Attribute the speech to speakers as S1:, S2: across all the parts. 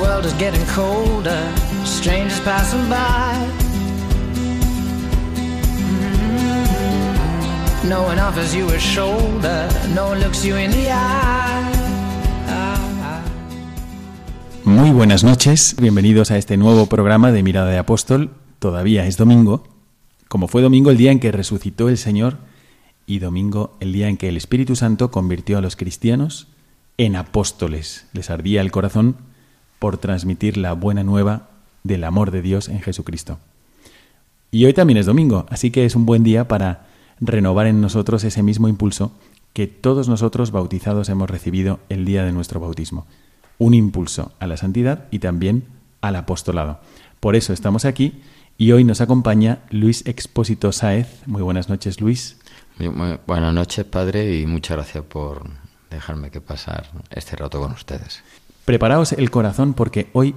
S1: World is getting colder, strangers passing by. Mm-hmm. No one offers you a shoulder, no one looks you in the eye.
S2: Muy buenas noches, bienvenidos a este nuevo programa de Mirada de Apóstol. Todavía es domingo, como fue domingo el día en que resucitó el Señor y domingo el día en que el Espíritu Santo convirtió a los cristianos en apóstoles. Les ardía el corazón por transmitir la buena nueva del amor de Dios en Jesucristo. Y hoy también es domingo, así que es un buen día para renovar en nosotros ese mismo impulso que todos nosotros bautizados hemos recibido el día de nuestro bautismo. Un impulso a la santidad y también al apostolado. Por eso estamos aquí y hoy nos acompaña Luis Expósito Sáez. Muy buenas noches, Luis.
S3: Muy- buenas noches, padre, y muchas gracias por dejarme que pasar este rato con ustedes.
S2: Preparaos el corazón porque hoy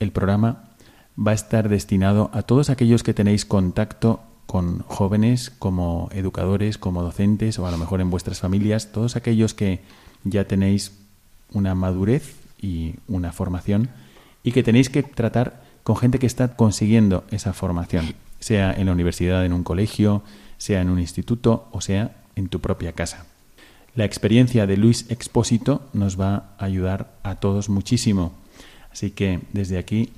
S2: el programa va a estar destinado a todos aquellos que tenéis contacto con jóvenes como educadores, como docentes o a lo mejor en vuestras familias, todos aquellos que ya tenéis una madurez y una formación y que tenéis que tratar con gente que está consiguiendo esa formación, sea en la universidad, en un colegio, sea en un instituto o sea en tu propia casa. La experiencia de Luis Expósito nos va a ayudar a todos muchísimo. Así que desde aquí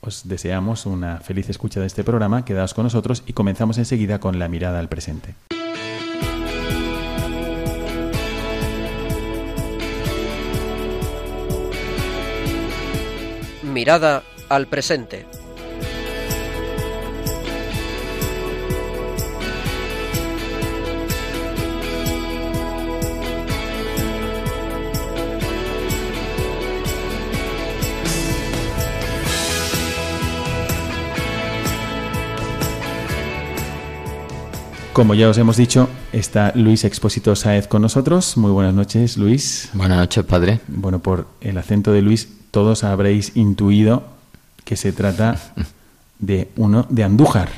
S2: os deseamos una feliz escucha de este programa. Quedaos con nosotros y comenzamos enseguida con la mirada al presente.
S4: Mirada al presente.
S2: Como ya os hemos dicho, está Luis Expósito Sáez con nosotros. Muy buenas noches, Luis.
S3: Buenas noches, padre.
S2: Bueno, por el acento de Luis, todos habréis intuido que se trata de uno de Andújar,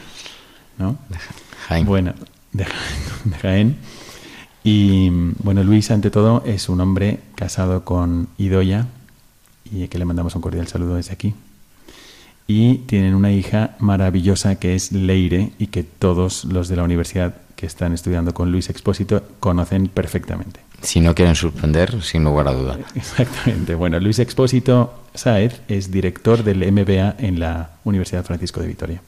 S2: ¿no?
S3: Jaime.
S2: Bueno, de, de Jaén. Y bueno, Luis, ante todo, es un hombre casado con Idoya y que le mandamos un cordial saludo desde aquí. Y tienen una hija maravillosa que es Leire y que todos los de la universidad que están estudiando con Luis Expósito conocen perfectamente.
S3: Si no quieren suspender, sin lugar a duda.
S2: Exactamente. Bueno, Luis Expósito Sáez es director del MBA en la Universidad Francisco de Vitoria,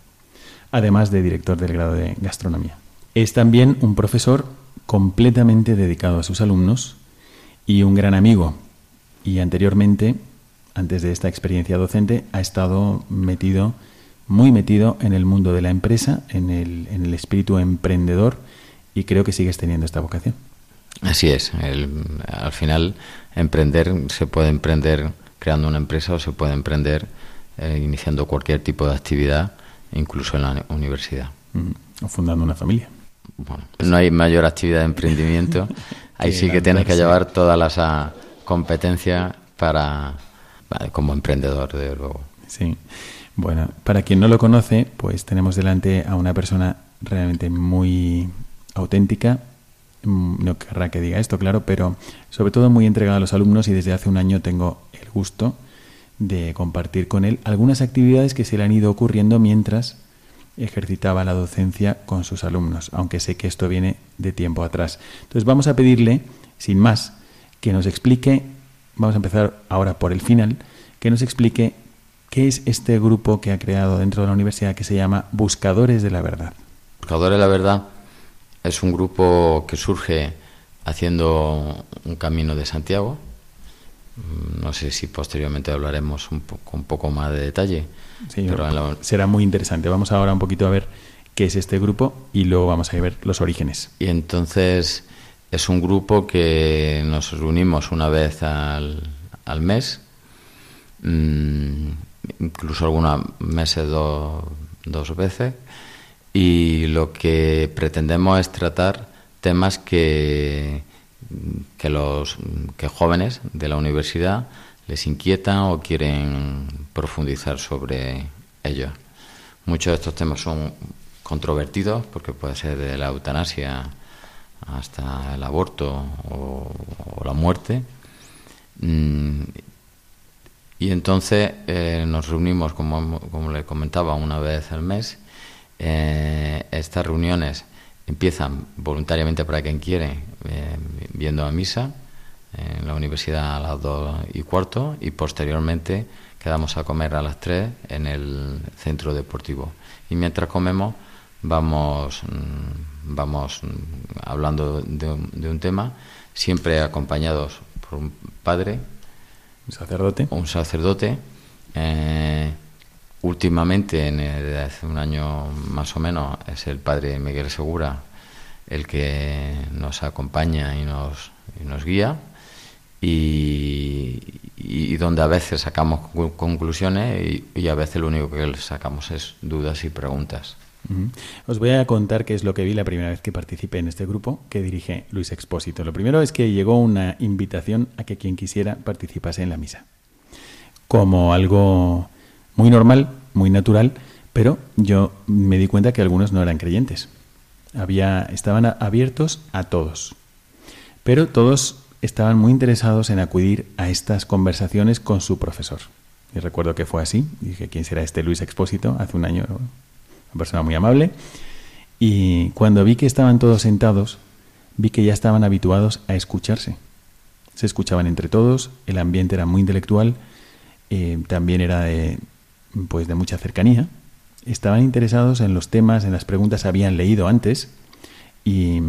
S2: además de director del grado de gastronomía. Es también un profesor completamente dedicado a sus alumnos y un gran amigo. Y anteriormente, antes de esta experiencia docente, ha estado metido, muy metido en el mundo de la empresa, en el, en el espíritu emprendedor y creo que sigues teniendo esta vocación.
S3: Así es. el- al final, emprender, se puede emprender creando una empresa o se puede emprender eh, iniciando cualquier tipo de actividad, incluso en la universidad.
S2: Mm, O fundando una familia.
S3: Bueno, no hay mayor actividad de emprendimiento. Ahí sí que tienes que llevar todas las ah, competencias para como emprendedor, desde luego.
S2: Sí. Bueno, para quien no lo conoce, pues tenemos delante a una persona realmente muy auténtica. Mm, No querrá que diga esto, claro, pero sobre todo muy entregada a los alumnos y desde hace un año tengo el gusto de compartir con él algunas actividades que se le han ido ocurriendo mientras ejercitaba la docencia con sus alumnos, aunque sé que esto viene de tiempo atrás. Entonces vamos a pedirle, sin más, que nos explique, vamos a empezar ahora por el final, que nos explique qué es este grupo que ha creado dentro de la universidad que se llama Buscadores de la Verdad.
S3: Buscadores de la Verdad es un grupo que surge haciendo un camino de Santiago. Mm, no sé si posteriormente hablaremos un poco, un poco más de detalle.
S2: Sí, será muy interesante. Vamos ahora un poquito a ver qué es este grupo y luego vamos a ver los orígenes.
S3: Y entonces es un grupo que nos reunimos una vez al, al mes, mm, incluso algunos meses dos veces, y lo que pretendemos es tratar temas que, que los que jóvenes de la universidad les inquietan o quieren profundizar sobre ellos. Muchos de estos temas son controvertidos porque puede ser de la eutanasia hasta el aborto o, la muerte. Mm, y entonces eh, nos reunimos, como, como le comentaba, una vez al mes. Eh, estas reuniones empiezan voluntariamente para quien quiere, eh, viendo a misa en la universidad a las dos y cuarto y posteriormente quedamos a comer a las tres en el centro deportivo. Y mientras comemos vamos, mm, vamos mm, hablando de un, tema, siempre acompañados por un padre,
S2: un sacerdote,
S3: un sacerdote. Eh, últimamente, en hace un año más o menos, es el padre Miguel Segura el que nos acompaña y nos, y nos guía y, donde a veces sacamos conclusiones y, a veces lo único que sacamos es dudas y preguntas.
S2: Os voy a contar qué es lo que vi la primera vez que participé en este grupo que dirige Luis Expósito. Lo primero es que llegó una invitación a que quien quisiera participase en la misa. Como algo muy normal, muy natural, pero yo me di cuenta que algunos no eran creyentes. Había, estaban abiertos a todos. Pero todos estaban muy interesados en acudir a estas conversaciones con su profesor. Y recuerdo que fue así. Dije, ¿quién será este Luis Expósito? Hace un año, una persona muy amable. Y cuando vi que estaban todos sentados, vi que ya estaban habituados a escucharse. Se escuchaban entre todos, el ambiente era muy intelectual, eh, también era de, pues de mucha cercanía. Estaban interesados en los temas, en las preguntas, habían leído antes y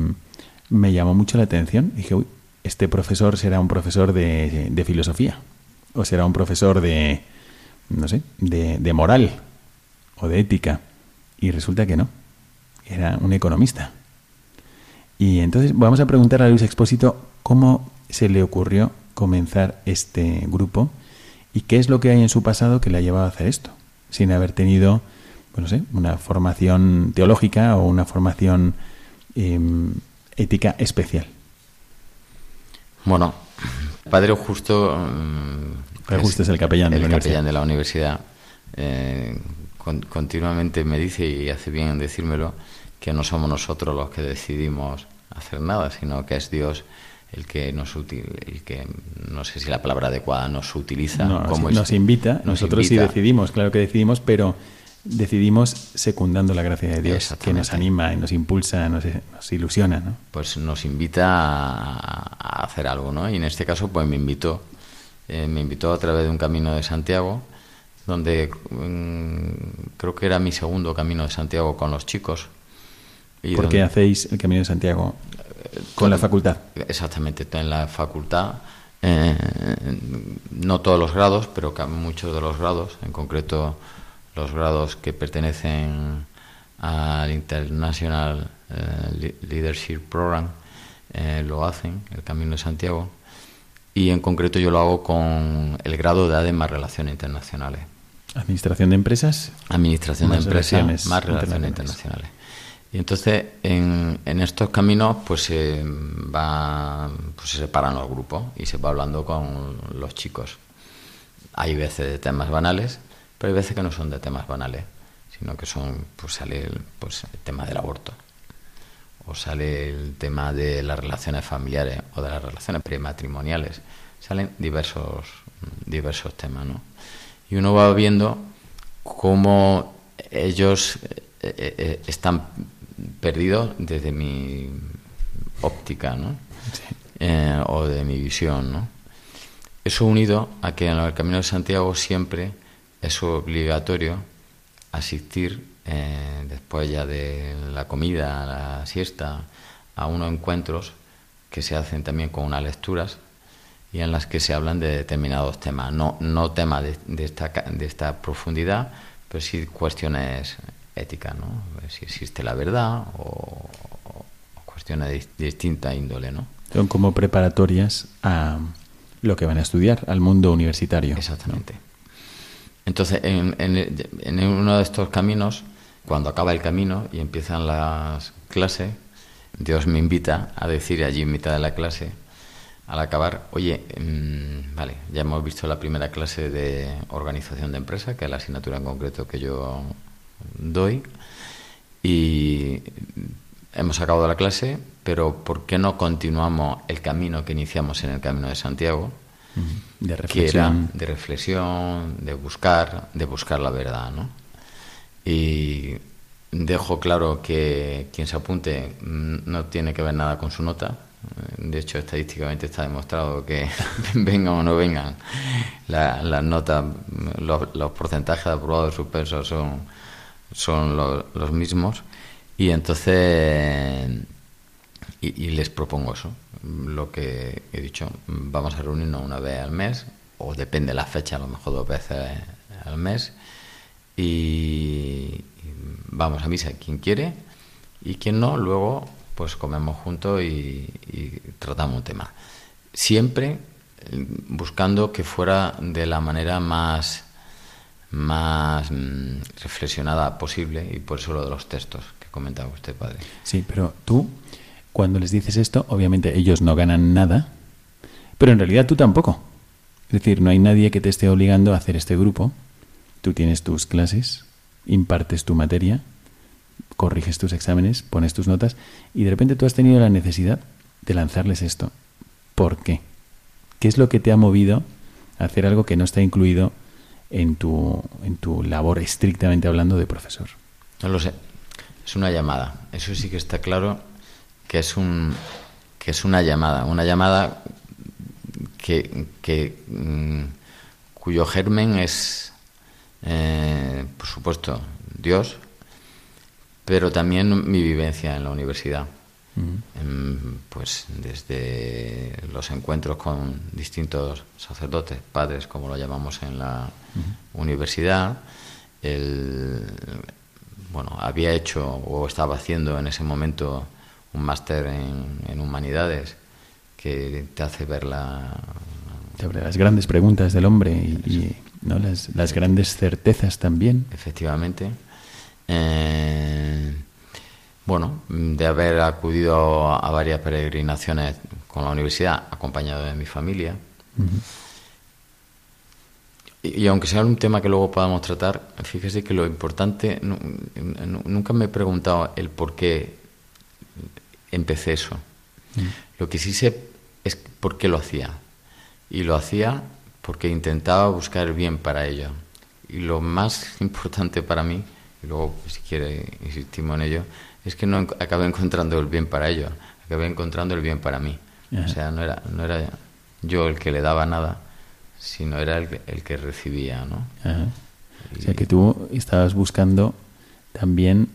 S2: me llamó mucho la atención. Dije, uy, este profesor será un profesor de, filosofía o será un profesor de, no sé, de, moral o de ética. Y resulta que no, era un economista. Y entonces vamos a preguntar a Luis Expósito cómo se le ocurrió comenzar este grupo y qué es lo que hay en su pasado que le ha llevado a hacer esto, sin haber tenido, bueno, sé, una formación teológica o una formación em, ética especial.
S3: Bueno, Padre Justo.
S2: Padre Justo es el capellán de la
S3: universidad. de la universidad. Eh, continuamente me dice, y hace bien en decírmelo, que no somos nosotros los que decidimos hacer nada, sino que es Dios el que nos el que no sé si la palabra adecuada nos utiliza
S2: como nos, invita nosotros sí decidimos claro que decidimos pero decidimos secundando la gracia de Dios, que nos anima y nos impulsa, nos, ilusiona, ¿no?
S3: Pues nos invita a, hacer algo, ¿no? Y en este caso, pues me invitó, eh, me invitó a través de un camino de Santiago, donde mm, creo que era mi segundo camino de Santiago con los chicos.
S2: Y ¿Por qué hacéis el camino de Santiago con la facultad?
S3: Exactamente, en la facultad. Eh, no todos los grados, pero muchos de los grados, en concreto los grados que pertenecen al International eh, Leadership Program eh, lo hacen, el Camino de Santiago, y en concreto yo lo hago con el grado de ADE más Relaciones Internacionales.
S2: ¿Administración de empresas?
S3: Administración de empresas más Relaciones Internacionales. Y entonces en, en estos caminos pues se va pues se separan los grupos y se va hablando con los chicos. Hay veces de temas banales pero hay veces que no son de temas banales, sino que son, pues sale el, pues, el tema del aborto, o sale el tema de las relaciones familiares o de las relaciones prematrimoniales, salen diversos, diversos temas, ¿no? Y uno va viendo cómo ellos eh, eh, están perdidos desde mi óptica, ¿no? o de mi visión, ¿no? Eso unido a que en el Camino de Santiago siempre es obligatorio asistir después ya de la comida, la siesta, a unos encuentros que se hacen también con unas lecturas y en las que se hablan de determinados temas, no, no temas de, esta, de esta profundidad, pero sí cuestiones éticas, ¿no? si existe la verdad o, cuestiones de, distinta índole. ¿no?
S2: Son como preparatorias a lo que van a estudiar, al mundo universitario.
S3: Exactamente. Entonces, en, en uno de estos caminos, cuando acaba el camino y empiezan las clases, Dios me invita a decir allí en mitad de la clase, al acabar, oye, mm, vale, ya hemos visto la primera clase de organización de empresa, que es la asignatura en concreto que yo doy, y hemos acabado la clase, pero ¿por qué no continuamos el camino que iniciamos en el Camino de Santiago?
S2: De reflexión.
S3: de reflexión, de buscar, de buscar la verdad, ¿no? Y Dejo claro que quien se apunte mm, no tiene que ver nada con su nota. De hecho, estadísticamente está demostrado que vengan o no vengan, las notas, los, porcentajes de aprobados suspensos son, son los, mismos. Y entonces, y, les propongo eso, lo que he dicho, vamos a reunirnos una vez al mes, o depende de la fecha, a lo mejor dos veces al mes, y, vamos a misa quien quiere y quien no, luego pues comemos juntos y, tratamos un tema. Siempre eh, buscando que fuera de la manera más más mm, reflexionada posible y por eso lo de los textos que comentaba usted, padre.
S2: Sí, pero tú, cuando les dices esto, obviamente ellos no ganan nada, pero en realidad tú tampoco. Es decir, no hay nadie que te esté obligando a hacer este grupo. Tú tienes tus clases, impartes tu materia, corriges tus exámenes, pones tus notas y de repente tú has tenido la necesidad de lanzarles esto. ¿Por qué? ¿Qué es lo que te ha movido a hacer algo que no está incluido en tu, en tu labor estrictamente hablando de profesor?
S3: No lo sé. Es una llamada. Eso sí que está claro que es un que es una llamada, una llamada que, que mm, cuyo germen es eh, por supuesto, Dios, pero también mi vivencia en la universidad. Em, pues desde los encuentros con distintos sacerdotes, padres, como lo llamamos en la universidad, el, bueno, había hecho o estaba haciendo en ese momento un máster en, humanidades que te hace ver la...
S2: las grandes preguntas del hombre y ¿no? Las, las grandes certezas también.
S3: Efectivamente. Eh, bueno, de haber acudido a varias peregrinaciones con la universidad, acompañado de mi familia. y, aunque sea un tema que luego podamos tratar, fíjese que lo importante, nunca me he preguntado el por qué empecé eso. Lo que sí sé es por qué lo hacía. Y lo hacía porque intentaba buscar bien para ella. Y lo más importante para mí, y luego si quiere insistimos en ello, es que no acabé encontrando el bien para ella, acabé encontrando el bien para mí. O sea, no era, no era yo el que le daba nada, sino era el, el que recibía, ¿no?
S2: O sea, que tú estabas buscando también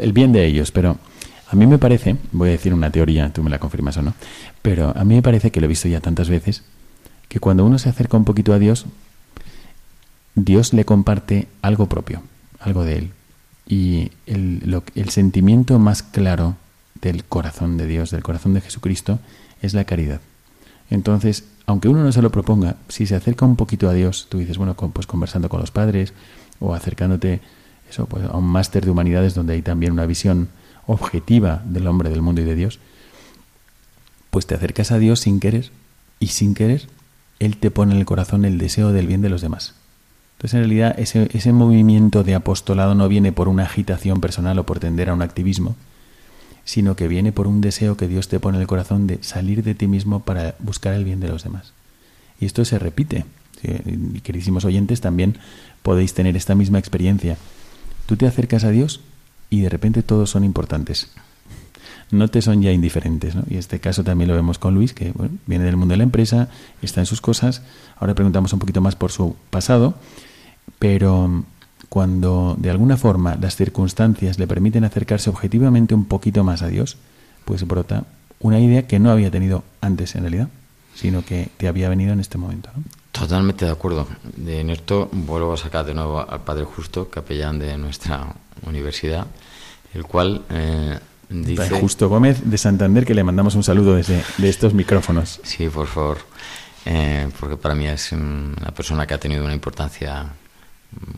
S2: el bien de ellos, pero a mí me parece, voy a decir una teoría, tú me la confirmas o no, pero a mí me parece que lo he visto ya tantas veces, que cuando uno se acerca un poquito a Dios, Dios le comparte algo propio, algo de Él. Y el, el sentimiento más claro del corazón de Dios, del corazón de Jesucristo, es la caridad. Entonces, aunque uno no se lo proponga, si se acerca un poquito a Dios, tú dices, bueno, pues conversando con los padres o acercándote eso, pues a un máster de humanidades donde hay también una visión objetiva del hombre, del mundo y de Dios, pues te acercas a Dios sin querer y sin querer él te pone en el corazón el deseo del bien de los demás. Entonces, en realidad, ese, movimiento de apostolado no viene por una agitación personal o por tender a un activismo, sino que viene por un deseo que Dios te pone en el corazón de salir de ti mismo para buscar el bien de los demás. Y esto se repite. queridísimos oyentes, también podéis tener esta misma experiencia. tú te acercas a Dios y de repente todos son importantes. No te son ya indiferentes, ¿no? Y este caso también lo vemos con Luis, que viene del mundo de la empresa, está en sus cosas. Ahora preguntamos un poquito más por su pasado, pero cuando de alguna forma las circunstancias le permiten acercarse objetivamente un poquito más a Dios, pues brota una idea que no había tenido antes en realidad, sino que te había venido en este momento. ¿no?
S3: Totalmente de acuerdo. En esto vuelvo a sacar de nuevo al Padre Justo, capellán de nuestra universidad, el cual eh, dice...
S2: Padre Justo Gómez de Santander, que le mandamos un saludo desde de estos micrófonos.
S3: Sí, por favor, eh, porque para mí es una persona que ha tenido una importancia,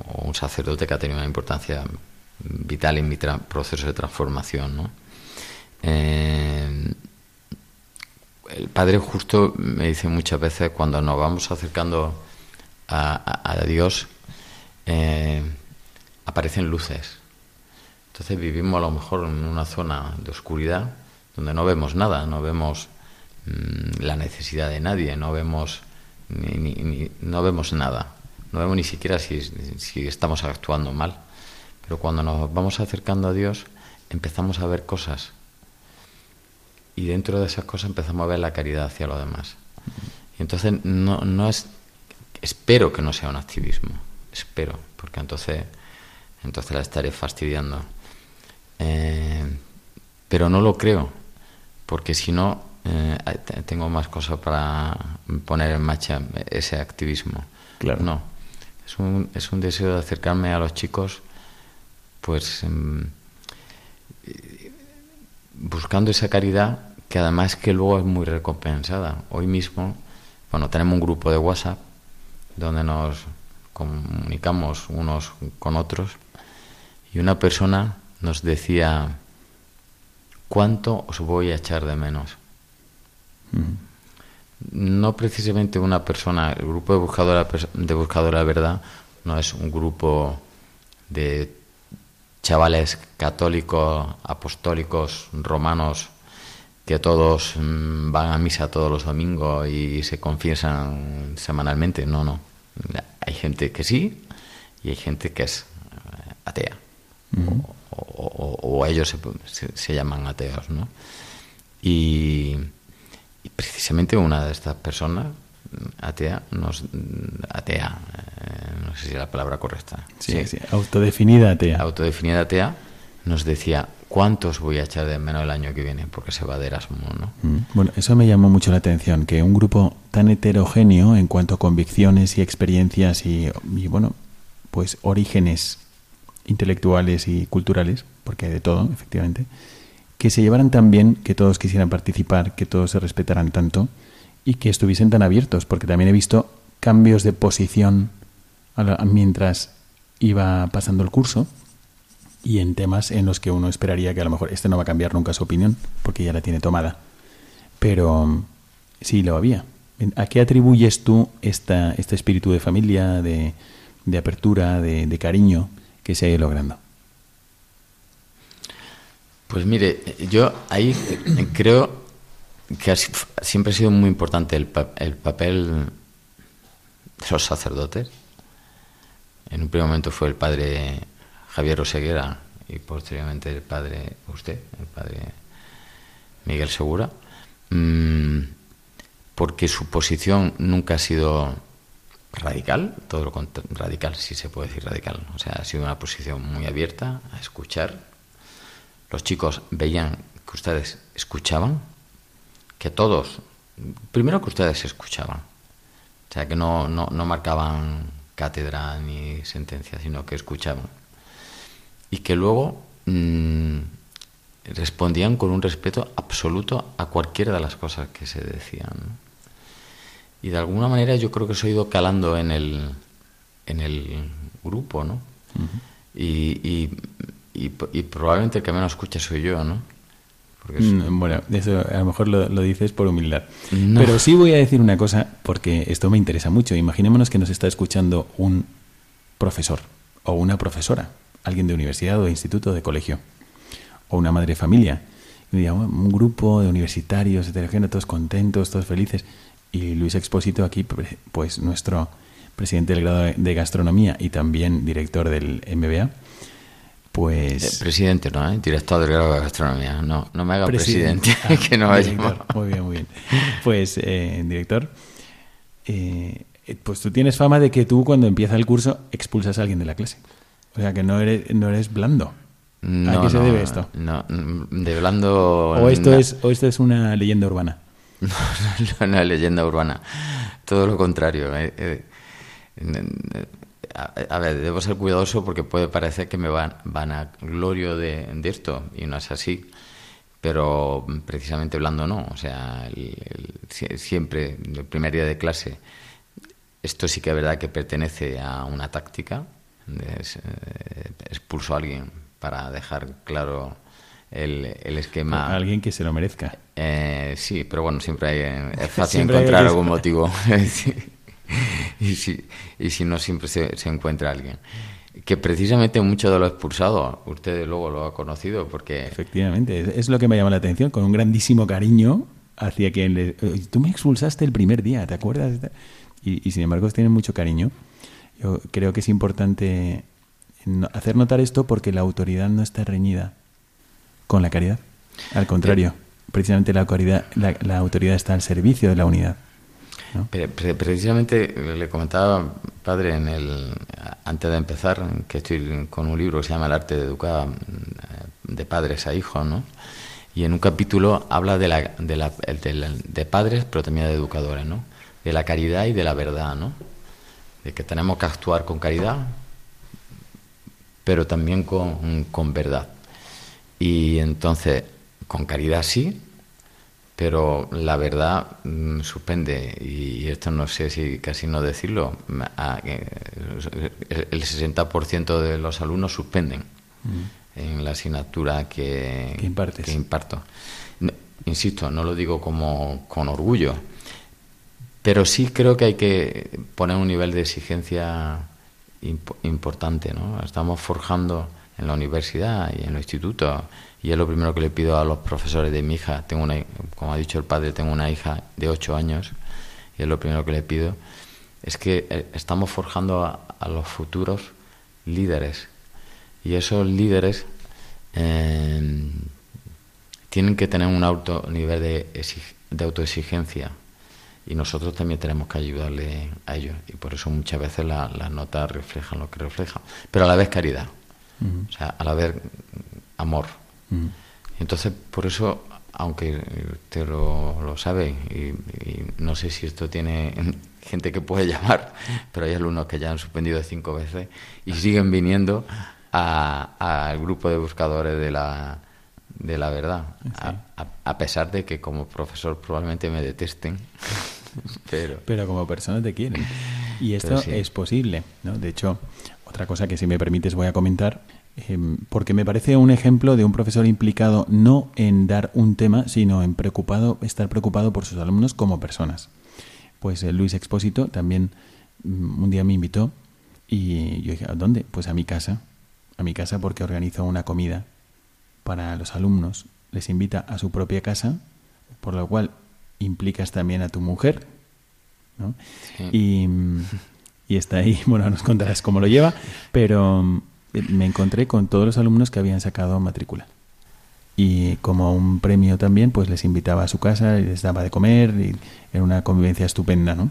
S3: o un sacerdote que ha tenido una importancia vital en mi proceso de transformación. Eh, el Padre justo me dice muchas veces cuando nos vamos acercando a, Dios, eh, aparecen luces. Entonces vivimos a lo mejor en una zona de oscuridad donde no vemos nada, no vemos mm, la necesidad de nadie, no vemos ni, no vemos nada, no vemos ni siquiera si, si estamos actuando mal. Pero cuando nos vamos acercando a Dios, empezamos a ver cosas y dentro de esas cosas empezamos a ver la caridad hacia los demás. Y entonces no, no es, espero que no sea un activismo, espero, porque entonces, entonces la estaré fastidiando. Eh, pero no lo creo, porque si no, eh, tengo más cosas para poner en marcha ese activismo.
S2: Claro.
S3: No, es un, es un deseo de acercarme a los chicos, pues... Em, buscando esa caridad que además que luego es muy recompensada. Hoy mismo, bueno, tenemos un grupo de WhatsApp donde nos comunicamos unos con otros y una persona nos decía, ¿cuánto os voy a echar de menos? No precisamente una persona, el grupo de buscadora, de buscadora de verdad no es un grupo de chavales católicos, apostólicos, romanos, que todos mm, van a misa todos los domingos y se confiesan semanalmente. No, no. Hay gente que sí y hay gente que es eh, atea. o, ellos se, llaman ateos, ¿no? Y, precisamente una de estas personas atea nos atea eh, no sé si es la palabra correcta.
S2: Sí, sí, autodefinida atea.
S3: Autodefinida atea nos decía cuántos voy a echar de menos el año que viene porque se va de Erasmus, ¿no?
S2: Mm, bueno, eso me llamó mucho la atención, que un grupo tan heterogéneo en cuanto a convicciones y experiencias y, bueno, pues orígenes intelectuales y culturales, porque hay de todo, efectivamente, que se llevaran tan bien, que todos quisieran participar, que todos se respetaran tanto y que estuviesen tan abiertos, porque también he visto cambios de posición mientras iba pasando el curso y en temas en los que uno esperaría que a lo mejor este no va a cambiar nunca su opinión porque ya la tiene tomada. Pero mm, sí lo había. ¿A qué atribuyes tú esta, este espíritu de familia, de, de apertura, de, de, cariño que se ha ido logrando?
S3: Pues mire, yo ahí creo que siempre ha sido muy importante el, el papel de los sacerdotes. En un primer momento fue el padre Javier Oseguera y posteriormente el padre, usted, el padre Miguel Segura, mm, porque su posición nunca ha sido radical, todo lo radical, si se puede decir radical, o sea, ha sido una posición muy abierta a escuchar. Los chicos veían que ustedes escuchaban, que todos, primero que ustedes escuchaban, o sea, que no, no, no marcaban cátedra ni sentencia, sino que escuchaban y que luego mm, respondían con un respeto absoluto a cualquiera de las cosas que se decían. Y de alguna manera yo creo que se ha ido calando en el, en el grupo, ¿no? y, y, y, probablemente el que menos escucha soy yo, ¿no?
S2: Mm, bueno, eso a lo mejor lo, dices por humildad. Pero sí voy a decir una cosa porque esto me interesa mucho. Imaginémonos que nos está escuchando un profesor o una profesora alguien de universidad o de instituto o de colegio, o una madre de familia. Y un grupo de universitarios heterogéneos, todos contentos, todos felices. Y Luis Expósito aquí, pues nuestro presidente del grado de gastronomía y también director del MBA, Pues.
S3: Eh, presidente, no, ¿eh? director del grado de gastronomía. No, no me haga presidente,
S2: Ah,
S3: que no vaya.
S2: director. Muy bien, muy bien. Pues, eh, director, eh, pues tú tienes fama de que tú cuando empieza el curso expulsas a alguien de la clase. O sea que no eres, no eres blando. ¿A qué se debe esto?
S3: No, de blando.
S2: O esto, es, o esto es una leyenda urbana.
S3: No, no es una leyenda urbana. Todo lo contrario. eh, eh, eh, a, a ver, debo ser cuidadoso porque puede parecer que me van, van a glorio de, de esto y no es así. Pero precisamente blando no. O sea, el- el- sie- siempre, el primer día de clase, esto sí que es verdad que pertenece a una táctica. Es, eh, expulso a alguien para dejar claro el, el esquema.
S2: A alguien que se lo merezca.
S3: Eh, sí, pero bueno, siempre hay, eh, es fácil
S2: Siempre
S3: encontrar algún motivo. y, si, y si no, siempre se, se encuentra alguien. Que precisamente mucho de lo expulsado, usted luego lo ha conocido, porque
S2: Efectivamente, es- lo que me llama la atención, con un grandísimo cariño hacia quien le... "Oye, Tú me expulsaste el primer día, ¿te acuerdas? Y, y sin embargo tienen mucho cariño. Yo creo que es importante hacer notar esto porque la autoridad no está reñida con la caridad. Al contrario, precisamente la autoridad, la, la autoridad está al servicio de la unidad.
S3: Precisamente le comentaba, padre, en el, antes de empezar, que estoy con un libro que se llama El arte de educar eh, de padres a hijos, ¿no? Y en un capítulo habla de, la, de, la- de de padres, pero también de educadores, ¿no? De la caridad y de la verdad, ¿no? De que tenemos que actuar con caridad, pero también con, con verdad. Y entonces, con caridad sí, pero la verdad mm, suspende, y esto no sé si casi no decirlo, a- eh, el 60% de los alumnos suspenden en la asignatura que,
S2: Que
S3: imparto. No, insisto, no lo digo como con orgullo, pero sí creo que hay que poner un nivel de exigencia imp- importante. ¿no? Estamos forjando en la universidad y en los institutos, y es lo primero que le pido a los profesores de mi hija. Tengo una, como ha dicho el padre, tengo una hija de 8 años, y es lo primero que le pido, es que eh, estamos forjando a, los futuros líderes. Y esos líderes eh, tienen que tener un alto nivel de, exig- de autoexigencia. Y nosotros también tenemos que ayudarle a ellos. Y por eso muchas veces la- las notas reflejan lo que reflejan. Pero a la vez caridad o sea a la vez mm, amor entonces por eso aunque usted lo, lo sabe y, y no sé si esto tiene gente que puede llamar pero hay alumnos que ya han suspendido cinco veces y siguen viniendo a- al grupo de buscadores de la de la verdad a, a- a pesar de que como profesor probablemente me detesten pero
S2: Pero como persona te quieren. Y esto
S3: sí.
S2: es posible, ¿no? De hecho, otra cosa que si me permites voy a comentar, em, porque me parece un ejemplo de un profesor implicado no en dar un tema, sino en preocupado, estar preocupado por sus alumnos como personas. Pues eh, Luis Expósito también mm, un día me invitó y yo dije, ¿a dónde? Pues a mi casa. A mi casa porque organizó una comida para los alumnos. Les invita a su propia casa, por lo cual implicas también a tu mujer, ¿no?
S3: Sí.
S2: Y, mm, y está ahí, bueno, nos contarás cómo lo lleva, pero mm, me encontré con todos los alumnos que habían sacado matrícula. Y como un premio también, pues les invitaba a su casa les daba de comer y era una convivencia estupenda, ¿no?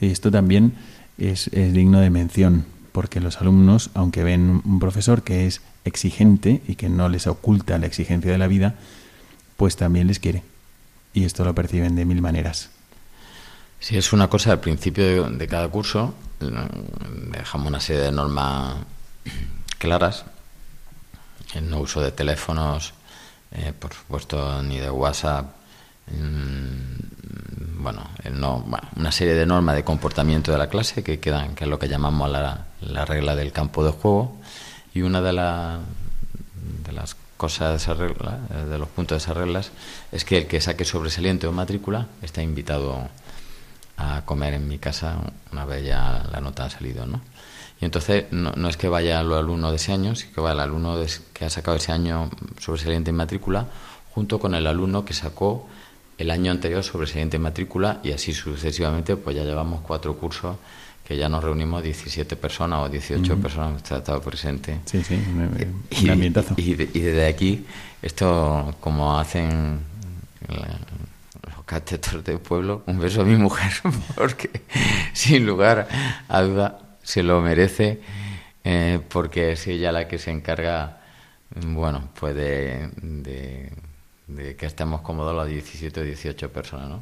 S2: Y esto también es, digno de mención, porque los alumnos, aunque ven un profesor que es exigente y que no les oculta la exigencia de la vida, pues también les quiere. Y esto lo perciben de mil maneras.
S3: Si es una cosa al principio de, cada curso, dejamos una serie de normas claras. El no uso de teléfonos, eh, por supuesto, ni de WhatsApp. mm, Bueno, no, bueno, una serie de normas de comportamiento de la clase que quedan, que es lo que llamamos la, la regla del campo de juego. Y una de, la- de las cosas de esa regla, de los puntos de esas reglas, es que el que saque sobresaliente o matrícula está invitado a comer en mi casa una vez ya la nota ha salido, ¿no? Y entonces no, no es que vaya el alumno de ese año, sino que va el alumno de- que ha sacado ese año sobresaliente en matrícula junto con el alumno que sacó el año anterior sobresaliente en matrícula y así sucesivamente, pues ya llevamos cuatro cursos que ya nos reunimos 17 personas o 18 personas que usted ha estado presente.
S2: Sí, sí, un,
S3: y,
S2: ambientazo.
S3: Y, desde aquí, esto como hacen catetos del pueblo, un beso a mi mujer, porque sin lugar a duda se lo merece, eh, porque es ella la que se encarga, bueno, pues de, de, que estemos cómodos las 17 o 18 personas, ¿no?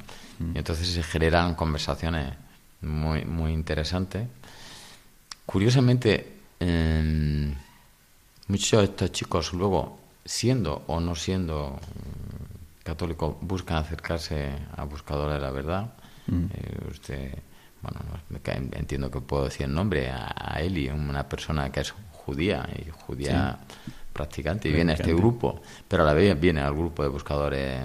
S3: Y entonces se generan conversaciones muy, muy interesante. Curiosamente, muchos de estos chicos luego, siendo o no siendo católicos, buscan acercarse a buscadores de la verdad. Mm. Eh, usted, bueno, entiendo que puedo decir el nombre, a, Eli, una persona que es judía y judía practicante, y viene a este grupo, pero a la vez viene al grupo de buscadores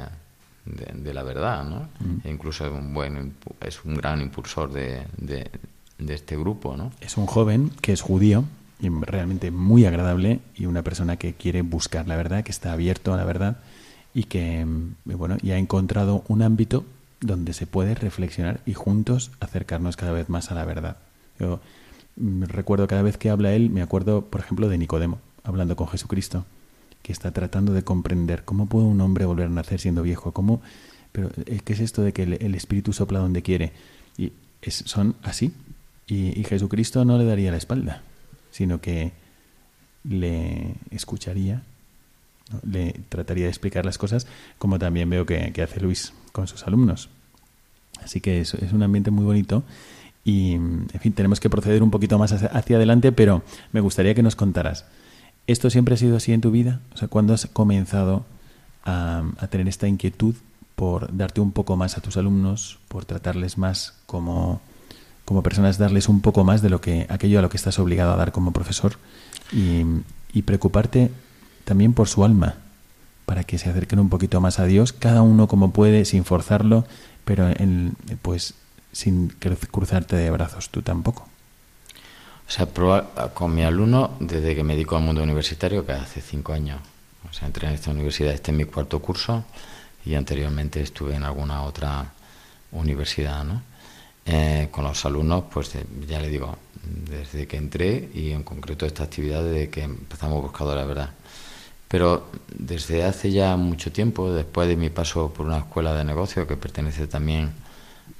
S3: de, la verdad, ¿no? Mm. E incluso es un buen, es un gran impulsor de, de, este grupo, ¿no?
S2: Es un joven que es judío y realmente muy agradable y una persona que quiere buscar la verdad, que está abierto a la verdad y que, mm, bueno, y ha encontrado un ámbito donde se puede reflexionar y juntos acercarnos cada vez más a la verdad. Yo mm, recuerdo cada vez que habla él, me acuerdo, por ejemplo, de Nicodemo, hablando con Jesucristo que está tratando de comprender cómo puede un hombre volver a nacer siendo viejo, cómo, pero eh, ¿qué es esto de que el, espíritu sopla donde quiere? Y son así. Y, Jesucristo no le daría la espalda, sino que le escucharía, le trataría de explicar las cosas, como también veo que, hace Luis con sus alumnos. Así que es, es un ambiente muy bonito y, en fin, tenemos que proceder un poquito más hacia adelante, pero me gustaría que nos contaras ¿Esto siempre ha sido así en tu vida? O sea, ¿cuándo has comenzado a, tener esta inquietud por darte un poco más a tus alumnos, por tratarles más como, como personas, darles un poco más de lo que aquello a lo que estás obligado a dar como profesor y, preocuparte también por su alma, para que se acerquen un poquito más a Dios, cada uno como puede, sin forzarlo, pero en, pues sin cruzarte de brazos tú tampoco.
S3: O sea, con mi alumno, desde que me dedico al mundo universitario, que hace cinco años. O sea, entré en esta universidad, este es mi cuarto curso, y anteriormente estuve en alguna otra universidad, ¿no? Eh, con los alumnos, pues eh, ya le digo, desde que entré y en concreto esta actividad desde que empezamos buscando la verdad. Pero desde hace ya mucho tiempo, después de mi paso por una escuela de negocio que pertenece también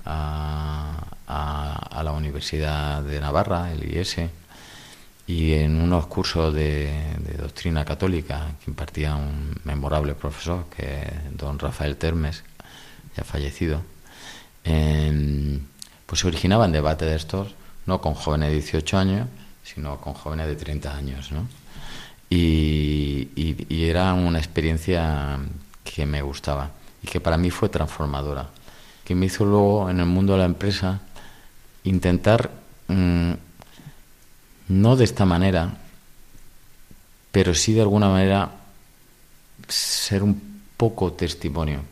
S3: a, la Universidad de Navarra, el IES, y en unos cursos de, doctrina católica que impartía un memorable profesor, que es don Rafael Termes, ya fallecido, pues se originaban debates de estos, no con jóvenes de 18 años, sino con jóvenes de 30 años. ¿no? Y, era una experiencia que me gustaba y que para mí fue transformadora que me hizo luego en el mundo de la empresa intentar, mm, no de esta manera, pero sí de alguna manera ser un poco testimonio.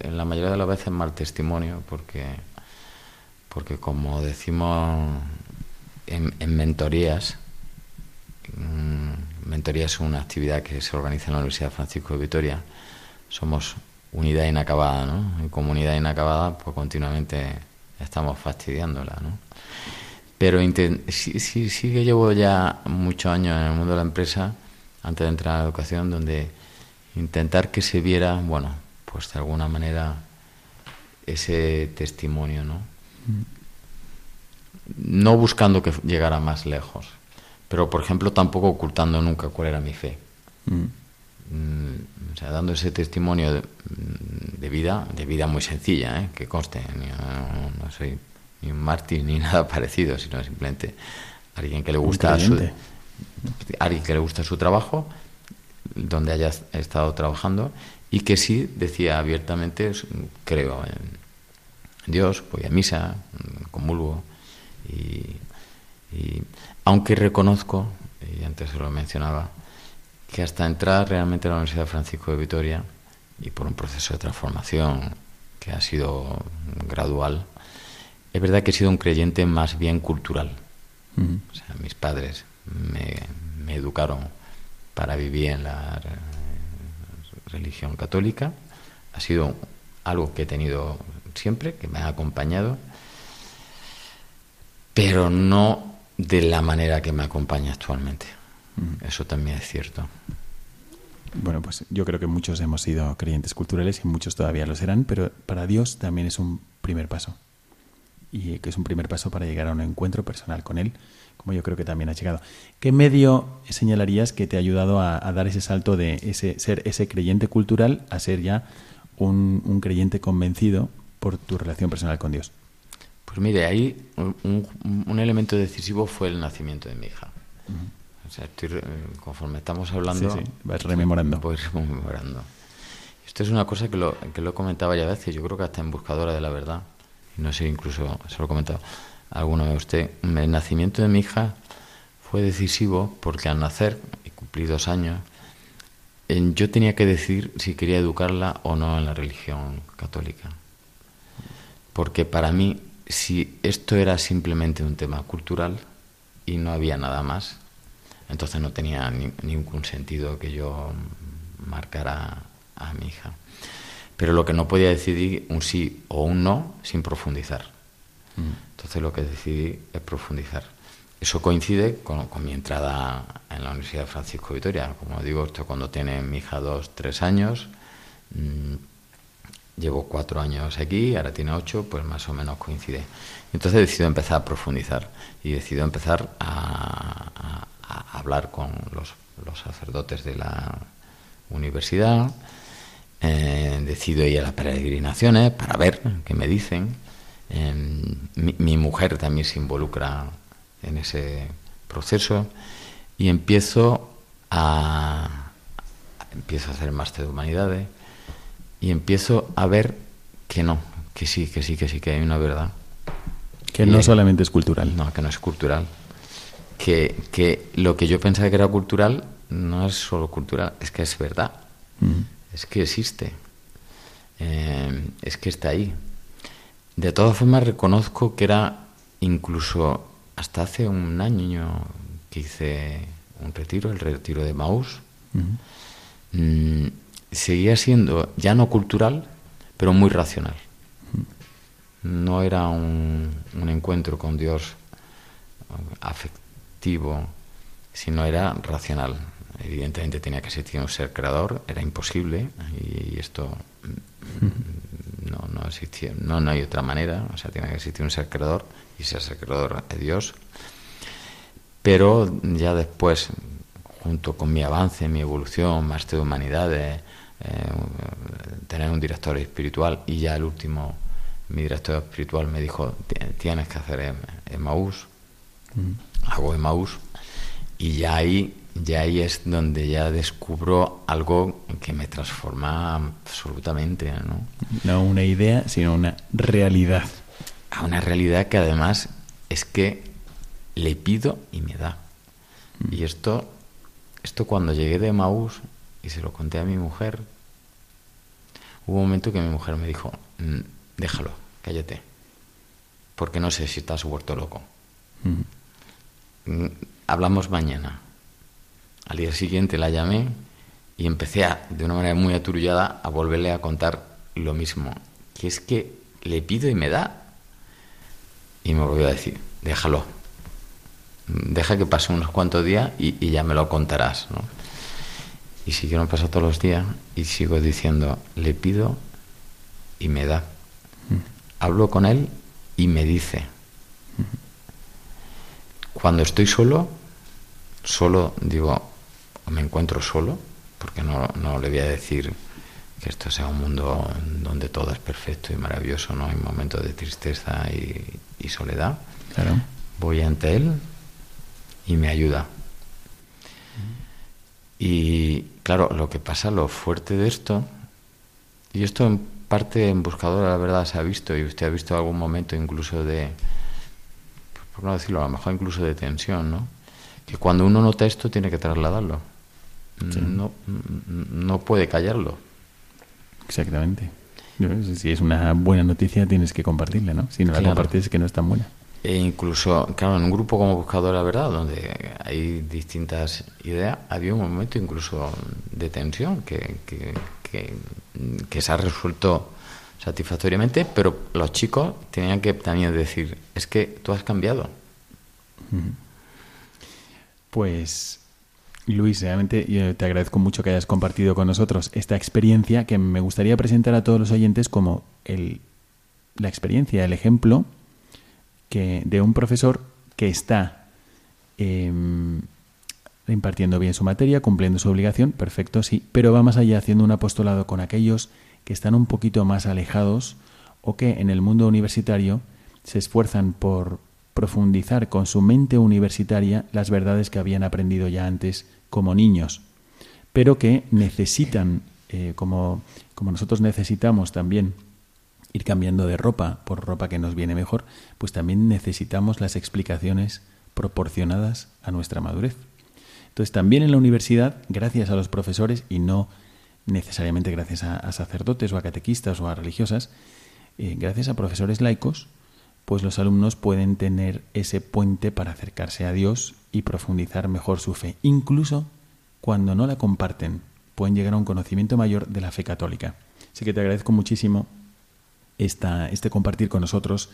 S3: En la mayoría de las veces mal testimonio, porque, porque como decimos en, mentorías, mm, mentoría es una actividad que se organiza en la Universidad Francisco de Vitoria, somos unidad inacabada, ¿no? Y como unidad inacabada, pues continuamente estamos fastidiándola, ¿no? Pero sí, sí, sí que llevo ya muchos años en el mundo de la empresa, antes de entrar a la educación, donde intentar que se viera, bueno, pues de alguna manera ese testimonio, ¿no? No buscando que llegara más lejos, pero por ejemplo tampoco ocultando nunca cuál era mi fe. Mm. Mm, o sea, dando ese testimonio de, vida, de vida muy sencilla, ¿eh? que conste, no, soy ni un mártir ni nada parecido, sino simplemente alguien que le gusta su, alguien que le gusta su trabajo, donde haya estado trabajando y que sí decía abiertamente creo en Dios, voy a misa, comulgo y, y aunque reconozco, y antes se lo mencionaba, que hasta entrar realmente a la Universidad Francisco de Vitoria y por un proceso de transformación que ha sido gradual, es verdad que he sido un creyente más bien cultural. O sea, mis padres me, educaron para vivir en la religión católica. Ha sido algo que he tenido siempre, que me ha acompañado. pero no de la manera que me acompaña actualmente. Eso también es cierto.
S2: Bueno, pues yo creo que muchos hemos sido creyentes culturales y muchos todavía lo serán, pero para Dios también es un primer paso. Y que es un primer paso para llegar a un encuentro personal con Él, como yo creo que también has llegado. ¿Qué medio señalarías que te ha ayudado a, dar ese salto de ese, ser ese creyente cultural a ser ya un, creyente convencido por tu relación personal con Dios?
S3: Pues mire, ahí un, elemento decisivo fue el nacimiento de mi hija. O sea, estoy, conforme estamos hablando...
S2: Sí, sí, vas rememorando.
S3: Voy rememorando. Esto es una cosa que lo, que lo he comentado ya veces, yo creo que hasta en Buscadora de la Verdad, y no sé, incluso se lo he comentado a alguno de usted, el nacimiento de mi hija fue decisivo porque al nacer, y cumplí dos años, yo tenía que decir si quería educarla o no en la religión católica. Porque para mí, si esto era simplemente un tema cultural y no había nada más, entonces no tenía ningún sentido que yo marcara a mi hija. Pero lo que no podía decidir un sí o un no sin profundizar. Mm. Entonces lo que decidí es profundizar. Eso coincide con, mi entrada en la Universidad de Francisco Vitoria. Como digo, esto cuando tiene mi hija dos, tres años. Mm, llevo cuatro años aquí, ahora tiene ocho, pues más o menos coincide. Entonces decido empezar a profundizar y decido empezar a, hablar con los, sacerdotes de la universidad. Eh, decido ir a las peregrinaciones para ver qué me dicen. Eh, mi, mujer también se involucra en ese proceso y empiezo a empiezo a hacer máster de humanidades y empiezo a ver que no, que sí, que sí, que sí, que hay una verdad.
S2: Que no solamente es cultural.
S3: No, que no es cultural que, que, lo que yo pensaba que era cultural no es solo cultural, es que es verdad, es que existe, eh, es que está ahí. De todas formas, reconozco que era incluso hasta hace un año que hice un retiro, el retiro de Maús, mm, seguía siendo ya no cultural, pero muy racional. No era un, un encuentro con Dios afectivo si no era racional. Evidentemente tenía que existir un ser creador, era imposible y esto no, no existía, no, no hay otra manera, o sea, tiene que existir un ser creador y ese ser creador es Dios. Pero ya después, junto con mi avance, mi evolución, máster de humanidades, eh, tener un director espiritual y ya el último, mi director espiritual me dijo, tienes que hacer Emmaús hago Emmaus y ya ahí, ya ahí es donde ya descubro algo que me transforma absolutamente, ¿no?
S2: No una idea, sino una realidad.
S3: A una realidad que además es que le pido y me da. Mm. Y esto, esto cuando llegué de Maús y se lo conté a mi mujer, hubo un momento que mi mujer me dijo, mm, déjalo, cállate, porque no sé si estás vuelto loco. Mm. Hablamos mañana. Al día siguiente la llamé y empecé a, de una manera muy aturullada a volverle a contar lo mismo, que es que le pido y me da. Y me volvió a decir, déjalo, deja que pase unos cuantos días y, ya me lo contarás. ¿no? Y siguieron pasando todos los días y sigo diciendo, le pido y me da. Mm. Hablo con él y me dice. Cuando estoy solo, solo digo, me encuentro solo, porque no, no le voy a decir que esto sea un mundo donde todo es perfecto y maravilloso, no hay momentos de tristeza y, soledad.
S2: Claro.
S3: Voy ante él y me ayuda. Y claro, lo que pasa, lo fuerte de esto, y esto en parte en Buscador, la verdad, se ha visto, y usted ha visto algún momento incluso de, por no decirlo, a lo mejor incluso de tensión, ¿no? Que cuando uno nota esto tiene que trasladarlo. No, no puede callarlo.
S2: Exactamente. Si es una buena noticia tienes que compartirla, ¿no? Si no la compartes es que no es tan buena.
S3: E incluso, claro, en un grupo como Buscador la Verdad, donde hay distintas ideas, había un momento incluso de tensión que, que, que, se ha resuelto satisfactoriamente, pero los chicos tenían que también decir, es que tú has cambiado.
S2: Pues, Luis, realmente yo te agradezco mucho que hayas compartido con nosotros esta experiencia que me gustaría presentar a todos los oyentes como el, la experiencia, el ejemplo que, de un profesor que está em, impartiendo bien su materia, cumpliendo su obligación, perfecto, sí, pero va más allá haciendo un apostolado con aquellos que están un poquito más alejados o que en el mundo universitario se esfuerzan por profundizar con su mente universitaria las verdades que habían aprendido ya antes como niños, pero que necesitan, eh, como, como nosotros necesitamos también ir cambiando de ropa por ropa que nos viene mejor, pues también necesitamos las explicaciones proporcionadas a nuestra madurez. Entonces, también en la universidad, gracias a los profesores y no necesariamente gracias a, sacerdotes o a catequistas o a religiosas, eh, gracias a profesores laicos, pues los alumnos pueden tener ese puente para acercarse a Dios y profundizar mejor su fe. Incluso cuando no la comparten, pueden llegar a un conocimiento mayor de la fe católica. Así que te agradezco muchísimo esta, este compartir con nosotros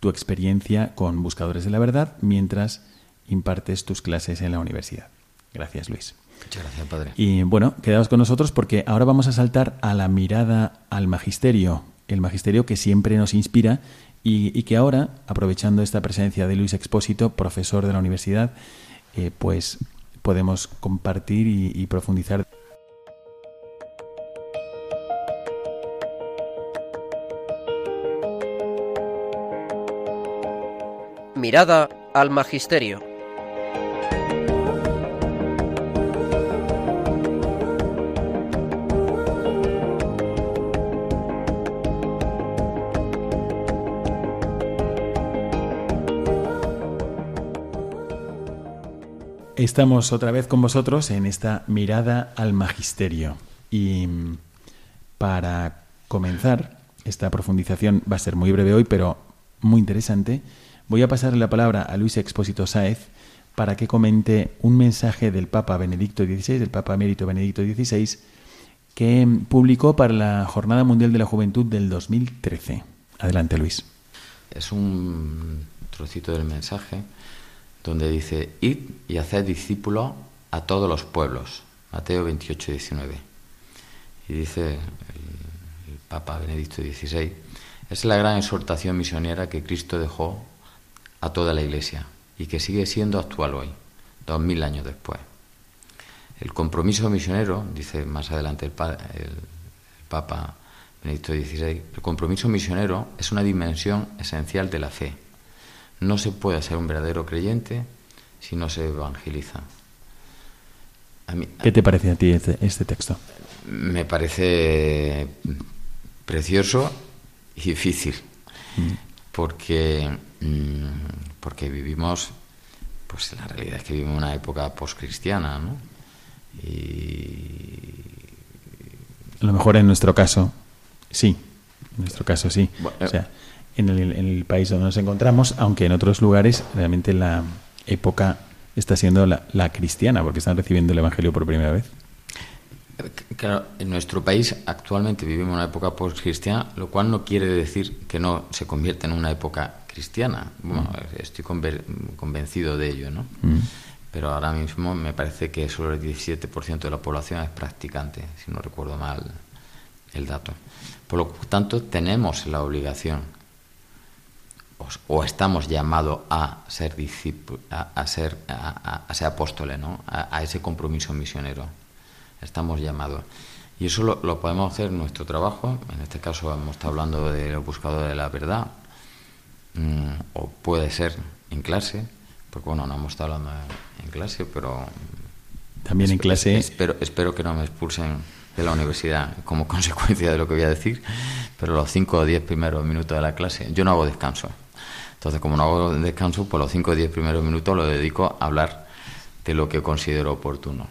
S2: tu experiencia con Buscadores de la Verdad mientras impartes tus clases en la universidad. Gracias, Luis.
S3: Muchas gracias, Padre.
S2: Y bueno, quedaos con nosotros porque ahora vamos a saltar a la mirada al magisterio, el magisterio que siempre nos inspira y, que ahora, aprovechando esta presencia de Luis Expósito, profesor de la universidad, eh, pues podemos compartir y profundizar.
S4: Mirada al Magisterio.
S2: Estamos otra vez con vosotros en esta mirada al magisterio. Y mm, para comenzar, esta profundización va a ser muy breve hoy, pero muy interesante. Voy a pasarle la palabra a Luis Expósito Sáez para que comente un mensaje del Papa Benedicto XVI, del Papa Emérito Benedicto XVI, que publicó para la Jornada Mundial de la Juventud del 2013. Adelante, Luis.
S3: Es un trocito del mensaje donde dice, id y haced discípulos a todos los pueblos. Mateo 28, 19. Y dice el, Papa Benedicto XVI, es la gran exhortación misionera que Cristo dejó a toda la Iglesia y que sigue siendo actual hoy, dos mil años después. El compromiso misionero, dice más adelante el, el Papa Benedicto XVI, el compromiso misionero es una dimensión esencial de la fe no se puede ser un verdadero creyente si no se evangeliza.
S2: ¿Qué te parece a ti este, este, texto?
S3: Me parece precioso y difícil, mm. Porque, mm, porque vivimos, pues la realidad es que vivimos una época poscristiana, ¿no? Y...
S2: A lo mejor en nuestro caso, sí, en nuestro caso sí. o sea, en el, país donde nos encontramos, aunque en otros lugares realmente la época está siendo la, cristiana, porque están recibiendo el Evangelio por primera vez.
S3: Claro, en nuestro país actualmente vivimos una época post-cristiana, lo cual no quiere decir que no se convierta en una época cristiana. Bueno, mm. estoy convencido de ello, ¿no? Mm. Pero ahora mismo me parece que solo el 17% de la población es practicante, si no recuerdo mal el dato. Por lo tanto, tenemos la obligación o estamos llamados a ser a, ser a, ser apóstoles, ¿no? A, ese compromiso misionero. Estamos llamados. Y eso lo, podemos hacer en nuestro trabajo. En este caso hemos estado hablando de los buscadores de la verdad. Mm, o puede ser en clase, porque bueno, no hemos estado hablando en clase, pero
S2: también en clase.
S3: Espero, espero que no me expulsen de la universidad como consecuencia de lo que voy a decir, pero los cinco o diez primeros minutos de la clase, yo no hago descanso. Entonces, como no hago descanso, pues los 5 o 10 primeros minutos lo dedico a hablar de lo que considero oportuno.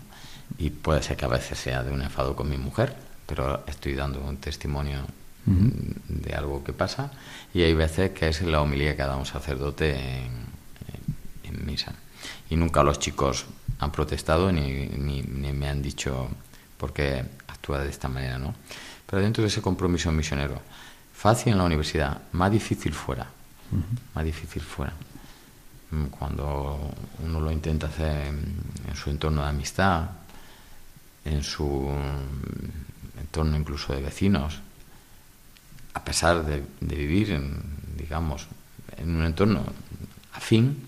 S3: Y puede ser que a veces sea de un enfado con mi mujer, pero estoy dando un testimonio de algo que pasa. Y hay veces que es la homilía que da un sacerdote en, misa. Y nunca los chicos han protestado ni, ni, me han dicho por qué actúa de esta manera, ¿no? Pero dentro de ese compromiso misionero, fácil en la universidad, más difícil fuera más difícil fuera. mm, cuando uno lo intenta hacer en, su entorno de amistad, en su entorno incluso de vecinos, a pesar de, vivir, en, digamos, en un entorno afín,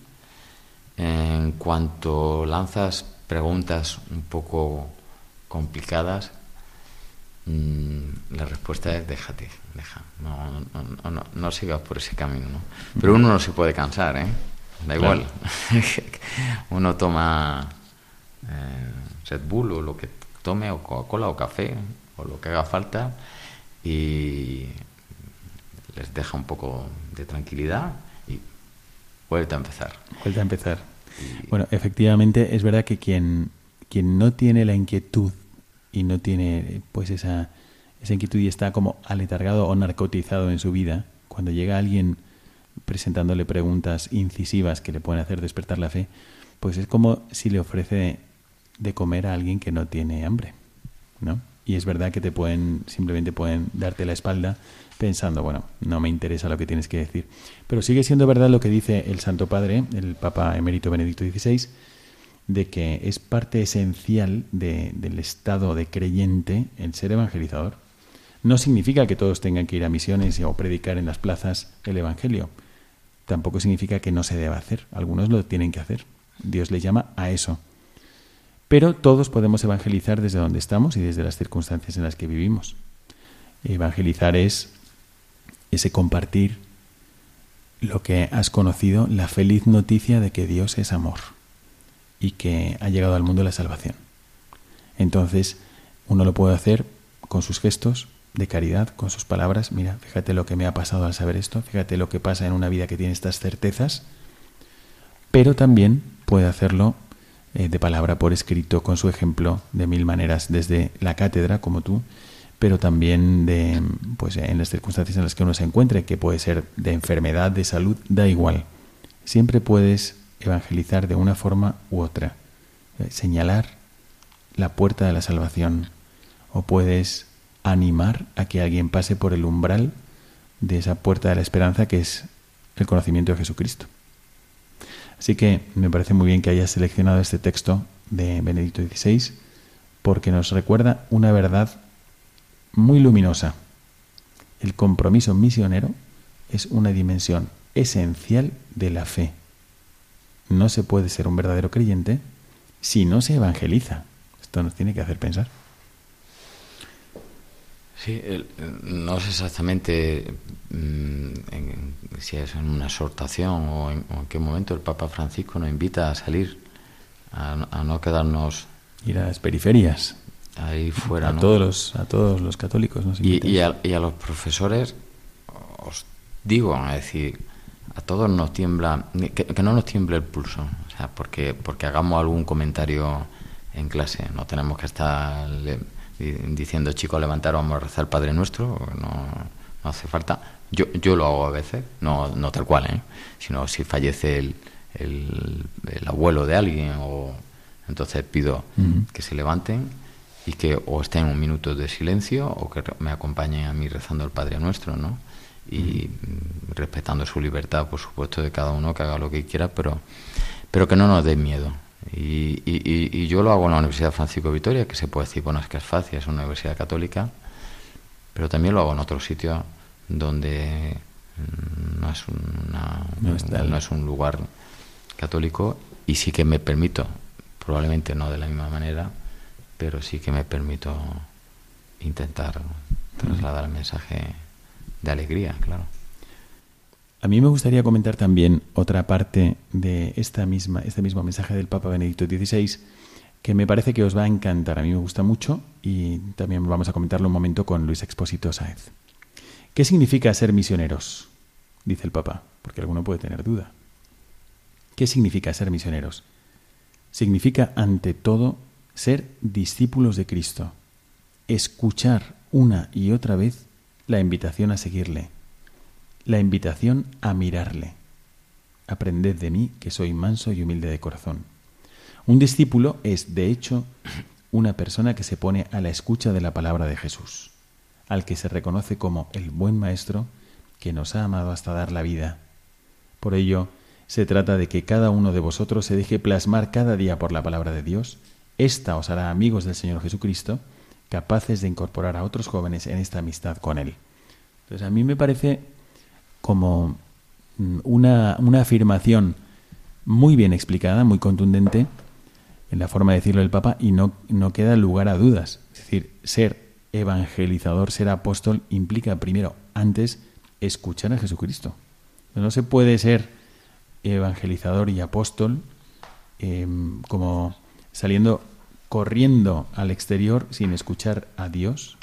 S3: en cuanto lanzas preguntas un poco complicadas, mm, la respuesta es déjate, deja, no, no, no, sigas por ese camino. ¿no? Pero uno no se puede cansar, ¿eh? da igual. uno toma eh, Red Bull o lo que tome, o Coca-Cola o café, o lo que haga falta, y les deja un poco de tranquilidad y vuelta a empezar.
S2: Vuelta a empezar. Bueno, efectivamente es verdad que quien, quien no tiene la inquietud y no tiene pues esa, esa inquietud y está como aletargado o narcotizado en su vida, cuando llega alguien presentándole preguntas incisivas que le pueden hacer despertar la fe, pues es como si le ofrece de comer a alguien que no tiene hambre, ¿no? Y es verdad que te pueden, simplemente pueden darte la espalda pensando, bueno, no me interesa lo que tienes que decir. Pero sigue siendo verdad lo que dice el Santo Padre, el Papa Emérito Benedicto XVI, de que es parte esencial del estado de creyente el ser evangelizador. No significa que todos tengan que ir a misiones o predicar en las plazas el Evangelio. Tampoco significa que no se deba hacer. Algunos lo tienen que hacer. Dios le llama a eso. Pero todos podemos evangelizar desde donde estamos y desde las circunstancias en las que vivimos. Evangelizar es ese compartir lo que has conocido, la feliz noticia de que Dios es amor y que ha llegado al mundo la salvación. Entonces, uno lo puede hacer con sus gestos de caridad, con sus palabras. Mira, fíjate lo que me ha pasado al saber esto, fíjate lo que pasa en una vida que tiene estas certezas, pero también puede hacerlo de palabra por escrito, con su ejemplo, de mil maneras, desde la cátedra, como tú, pero también de, pues, en las circunstancias en las que uno se encuentre, que puede ser de enfermedad, de salud, da igual. Siempre puedes evangelizar de una forma u otra, eh, señalar la puerta de la salvación, o puedes animar a que alguien pase por el umbral de esa puerta de la esperanza que es el conocimiento de Jesucristo. Así que me parece muy bien que hayas seleccionado este texto de Benedicto XVI porque nos recuerda una verdad muy luminosa. El compromiso misionero es una dimensión esencial de la fe. No se puede ser un verdadero creyente si no se evangeliza. Esto nos tiene que hacer pensar.
S3: Sí, no sé exactamente mm, si es en una exhortación o en, qué momento el Papa Francisco nos invita a salir, a, a no quedarnos...
S2: Ir a las periferias
S3: ahí fuera.
S2: A, todos, los, a todos los católicos.
S3: y, y, a, y, a, los profesores os digo, es decir, a todos nos tiembla, que, no nos tiemble el pulso, o sea, porque, porque hagamos algún comentario en clase, no tenemos que estar diciendo chicos levantar vamos a rezar el Padre Nuestro, no, no hace falta. Yo, yo lo hago a veces, no, no tal cual, ¿eh? sino si fallece el, el, el abuelo de alguien o entonces pido que se levanten y que o estén un minuto de silencio o que me acompañen a mí rezando el Padre Nuestro, ¿no? Y respetando su libertad, por supuesto, de cada uno que haga lo que quiera, pero, pero que no nos dé miedo. Y, y, yo lo hago en la Universidad Francisco Vitoria, que se puede decir, bueno, es que es fácil, es una universidad católica, pero también lo hago en otros sitios donde no es, una, no es un lugar católico y sí que me permito, probablemente no de la misma manera, pero sí que me permito intentar trasladar el mensaje de alegría, claro.
S2: A mí me gustaría comentar también otra parte de esta misma, este mismo mensaje del Papa Benedicto XVI que me parece que os va a encantar. A mí me gusta mucho y también vamos a comentarlo un momento con Luis Expósito Sáez. ¿Qué significa ser misioneros? Dice el Papa, porque alguno puede tener duda. ¿Qué significa ser misioneros? Significa ante todo ser discípulos de Cristo, escuchar una y otra vez la invitación a seguirle, la invitación a mirarle. Aprended de mí, que soy manso y humilde de corazón. Un discípulo es, de hecho, una persona que se pone a la escucha de la palabra de Jesús, al que se reconoce como el buen maestro que nos ha amado hasta dar la vida. Por ello, Se trata de que cada uno de vosotros se deje plasmar cada día por la palabra de Dios. Esta os hará amigos del Señor Jesucristo, capaces de incorporar a otros jóvenes en esta amistad con Él. Entonces a mí me parece como mm, una, una afirmación muy bien explicada, muy contundente en la forma de decirlo el Papa y no, no queda lugar a dudas. Es decir, ser evangelizador, ser apóstol, implica primero, antes, escuchar a Jesucristo. No se puede ser evangelizador y apóstol em, como saliendo corriendo al exterior sin escuchar a Dios,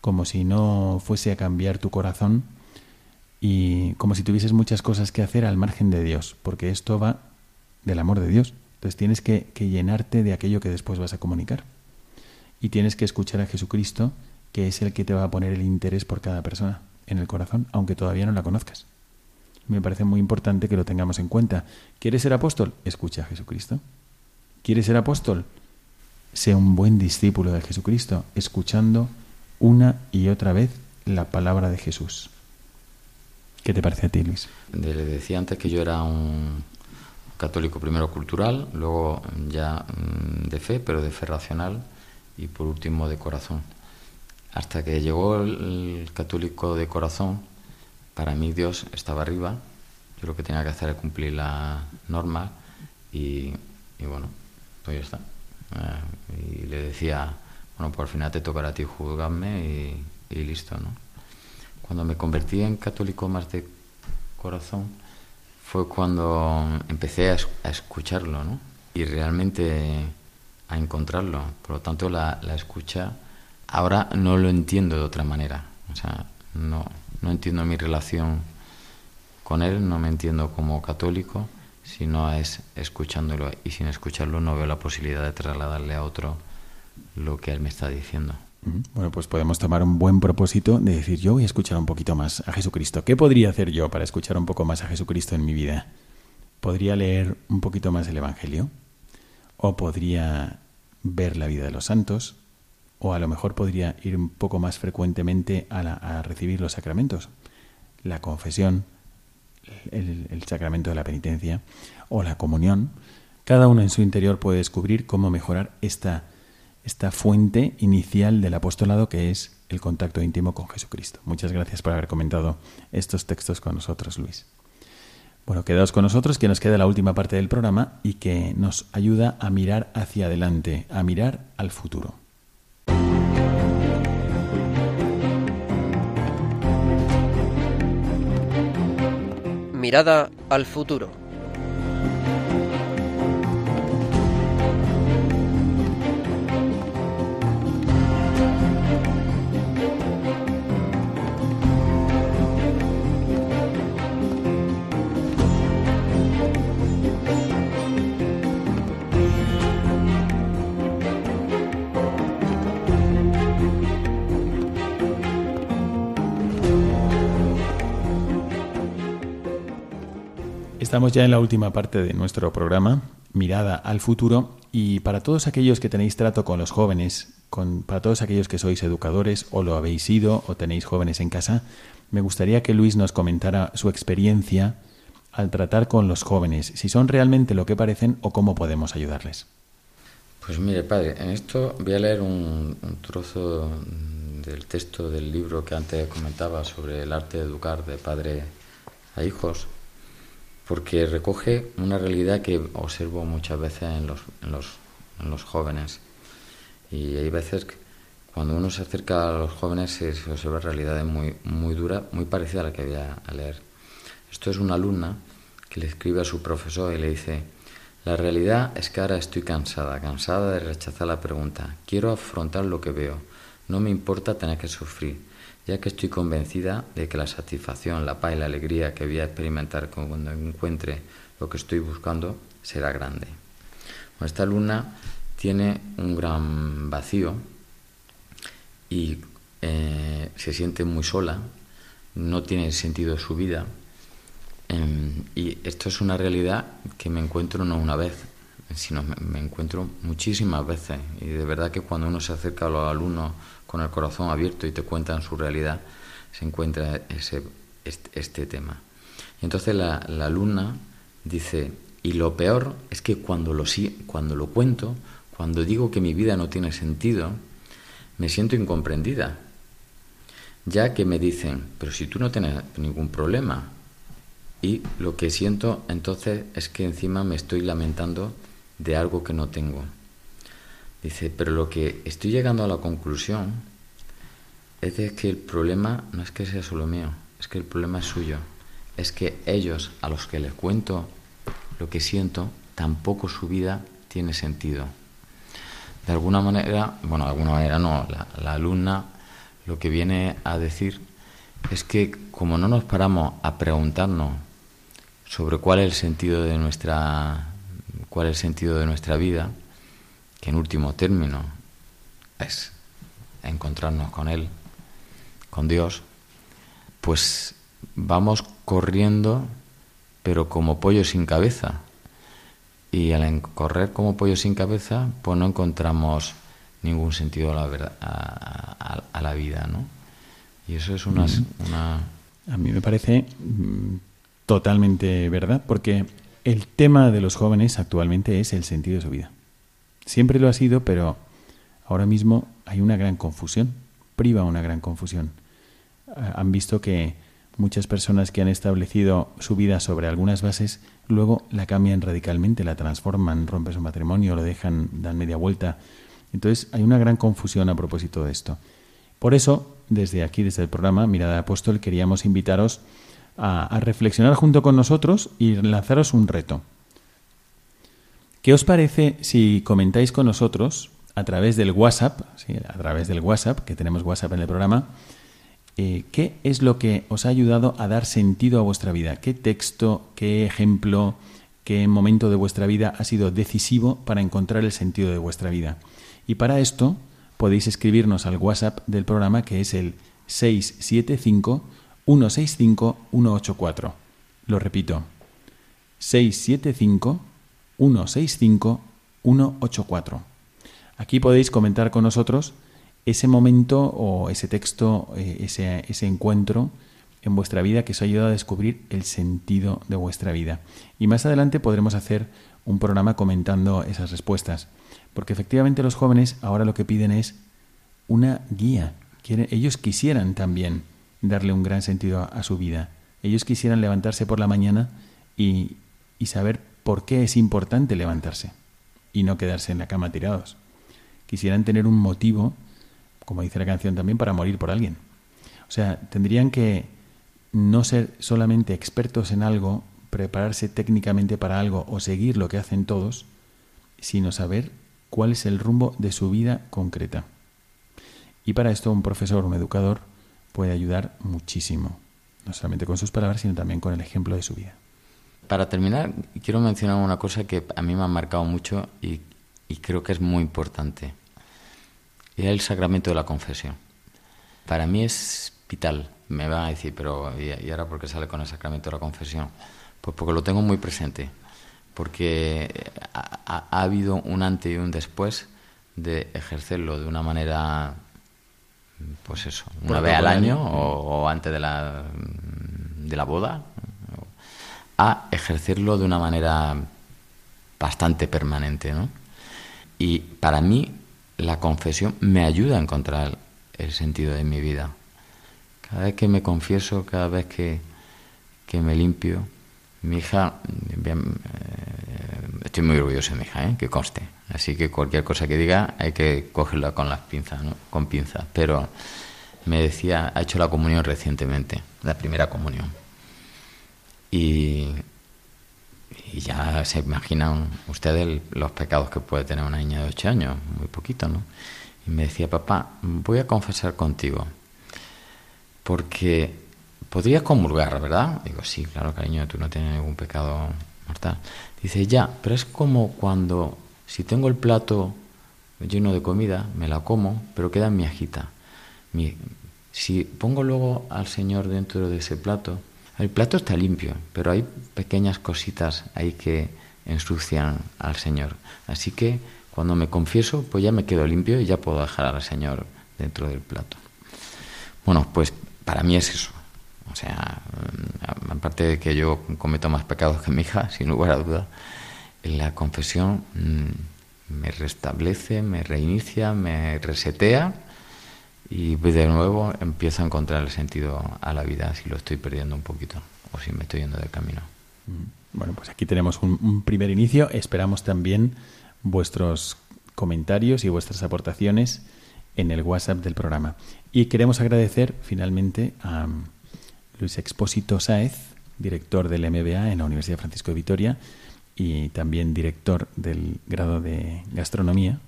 S2: como si no fuese a cambiar tu corazón y como si tuvieses muchas cosas que hacer al margen de Dios, porque esto va del amor de Dios. Entonces tienes que, llenarte de aquello que después vas a comunicar. Y tienes que escuchar a Jesucristo, que es el que te va a poner el interés por cada persona en el corazón, aunque todavía no la conozcas. Me parece muy importante que lo tengamos en cuenta. ¿Quieres ser apóstol? Escucha a Jesucristo. ¿Quieres ser apóstol? Sea un buen discípulo de Jesucristo, escuchando una y otra vez la palabra de Jesús. ¿Qué te parece a ti, Luis?
S3: Le decía antes que yo era un católico primero cultural, luego ya mm, de fe, pero de fe racional, y por último de corazón. Hasta que llegó el católico de corazón, para mí Dios estaba arriba, yo lo que tenía que hacer era cumplir la norma y, bueno, pues ya está. Eh, y le decía, bueno, por fin te tocará a ti juzgarme y listo, ¿no? Cuando me convertí en católico más de corazón fue cuando empecé a, escucharlo, ¿no? Y realmente a encontrarlo. Por lo tanto, la, escucha ahora no lo entiendo de otra manera. O sea, no, no entiendo mi relación con él, no me entiendo como católico, sino es escuchándolo. Y sin escucharlo no veo la posibilidad de trasladarle a otro lo que él me está diciendo.
S2: Bueno, pues podemos tomar un buen propósito de decir, yo voy a escuchar un poquito más a Jesucristo. ¿Qué podría hacer yo para escuchar un poco más a Jesucristo en mi vida? ¿Podría leer un poquito más el Evangelio? ¿O podría ver la vida de los santos? ¿O a lo mejor podría ir un poco más frecuentemente a, recibir los sacramentos? La confesión, el, el sacramento de la penitencia o la comunión. Cada uno en su interior puede descubrir cómo mejorar esta esta fuente inicial del apostolado que es el contacto íntimo con Jesucristo. Muchas gracias por haber comentado estos textos con nosotros, Luis. Bueno, quedaos con nosotros que nos queda la última parte del programa y que nos ayuda a mirar hacia adelante, a mirar al futuro.
S4: Mirada al futuro.
S2: Estamos ya en la última parte de nuestro programa, Mirada al futuro, y para todos aquellos que tenéis trato con los jóvenes, con, para todos aquellos que sois educadores o lo habéis sido o tenéis jóvenes en casa, me gustaría que Luis nos comentara su experiencia al tratar con los jóvenes, si son realmente lo que parecen o cómo podemos ayudarles.
S3: Pues mire, padre, en esto voy a leer un, un trozo del texto del libro que antes comentaba sobre el arte de educar de padre a hijos, porque recoge una realidad que observo muchas veces en los, en los, en los jóvenes. Y hay veces que cuando uno se acerca a los jóvenes se, observa realidades muy, muy duras, muy parecidas a la que voy a, leer. Esto es una alumna que le escribe a su profesor y le dice, la realidad es que ahora estoy cansada, cansada de rechazar la pregunta. Quiero afrontar lo que veo. No me importa tener que sufrir ya que estoy convencida de que la satisfacción, la paz y la alegría que voy a experimentar cuando encuentre lo que estoy buscando será grande. esta alumna tiene un gran vacío y eh, se siente muy sola, no tiene sentido su vida. Em, y esto es una realidad que me encuentro no una vez, sino me encuentro muchísimas veces. Y de verdad que cuando uno se acerca a los alumnos con el corazón abierto y te cuentan su realidad, se encuentra ese, este, tema. Y entonces la, alumna Dice, y lo peor es que cuando lo, cuando lo cuento, cuando digo que mi vida no tiene sentido, me siento incomprendida. Ya que me dicen, pero si tú no tienes ningún problema. Y lo que siento entonces es que encima me estoy lamentando de algo que no tengo. Dice, pero lo que estoy llegando a la conclusión es que el problema no es que sea solo mío, es que el problema es suyo. Es que ellos a los que les cuento lo que siento, tampoco su vida tiene sentido. De alguna manera, bueno, de alguna manera no, la, la alumna lo que viene a decir es que como no nos paramos a preguntarnos sobre cuál es el sentido de nuestra cuál es el sentido de nuestra vida, que en último término es encontrarnos con Él, con Dios, pues vamos corriendo, pero como pollo sin cabeza. Y al correr como pollo sin cabeza, pues no encontramos ningún sentido a la, verdad, a, la vida, ¿no? Y eso es una, una...
S2: A mí me parece mm, totalmente verdad, porque el tema de los jóvenes actualmente es el sentido de su vida. Siempre lo ha sido, pero ahora mismo hay una gran confusión, priva una gran confusión. Han visto que muchas personas que han establecido su vida sobre algunas bases, luego la cambian radicalmente, la transforman, rompen su matrimonio, lo dejan, dan media vuelta. Entonces hay una gran confusión a propósito de esto. Por eso, desde aquí, desde el programa Mirada de Apóstol, queríamos invitaros a, reflexionar junto con nosotros y lanzaros un reto. ¿Qué os parece si comentáis con nosotros a través del WhatsApp, a través del WhatsApp, que tenemos WhatsApp en el programa, eh, qué es lo que os ha ayudado a dar sentido a vuestra vida? ¿Qué texto, qué ejemplo, qué momento de vuestra vida ha sido decisivo para encontrar el sentido de vuestra vida? Y para esto podéis escribirnos al WhatsApp del programa que es el 675 165 184. Lo repito. 675 165 184. Aquí podéis comentar con nosotros ese momento o ese texto, eh, ese, ese encuentro en vuestra vida que os ha ayudado a descubrir el sentido de vuestra vida. Y más adelante podremos hacer un programa comentando esas respuestas. Porque efectivamente los jóvenes ahora lo que piden es una guía. Ellos quisieran también darle un gran sentido a, su vida. Ellos quisieran levantarse por la mañana y, y saber por qué es importante levantarse y no quedarse en la cama tirados. Quisieran tener un motivo, como dice la canción también, para morir por alguien. O sea, tendrían que no ser solamente expertos en algo, prepararse técnicamente para algo o seguir lo que hacen todos, sino saber cuál es el rumbo de su vida concreta. Y para esto un profesor, un educador, puede ayudar muchísimo, no solamente con sus palabras, sino también con el ejemplo de su vida.
S3: Para terminar, quiero mencionar una cosa que a mí me ha marcado mucho y, creo que es muy importante. Y es el sacramento de la confesión. Para mí es vital. Me va a decir, pero ¿y ahora por qué sale con el sacramento de la confesión? Pues porque lo tengo muy presente. Porque ha, ha habido un antes y un después de ejercerlo de una manera, pues eso, una vez al año o, o antes de la, de la boda, a ejercerlo de una manera bastante permanente. ¿no? Y para mí la confesión me ayuda a encontrar el sentido de mi vida. Cada vez que me confieso, cada vez que, que me limpio, mi hija, eh, estoy muy orgulloso de mi hija, ¿eh? que conste. Así que cualquier cosa que diga hay que cogerla con las pinzas, ¿no? con pinzas. Pero me decía, ha hecho la comunión recientemente, la primera comunión. Y, ya se imaginan ustedes los pecados que puede tener una niña de 8 años, muy poquito, ¿no? Y me decía, papá, voy a confesar contigo, porque podrías comulgar, ¿verdad? Digo, sí, claro, cariño, tú no tienes ningún pecado mortal. Dice, ya, pero es como cuando, si tengo el plato lleno de comida, me la como, pero queda en mi ajita. si pongo luego al Señor dentro de ese plato, el plato está limpio, pero hay pequeñas cositas ahí que ensucian al Señor. Así que cuando me confieso, pues ya me quedo limpio y ya puedo dejar al Señor dentro del plato. Bueno, pues para mí es eso. O sea, aparte de que yo cometo más pecados que mi hija, sin lugar a dudas, la confesión mm, me restablece, me reinicia, me resetea y de nuevo empiezo a encontrar el sentido a la vida si lo estoy perdiendo un poquito o si me estoy yendo del camino.
S2: Mm. Bueno, pues aquí tenemos un, primer inicio. Esperamos también vuestros comentarios y vuestras aportaciones en el WhatsApp del programa. Y queremos agradecer finalmente a Luis Expósito Sáez, director del MBA en la Universidad Francisco de Vitoria y también director del grado de gastronomía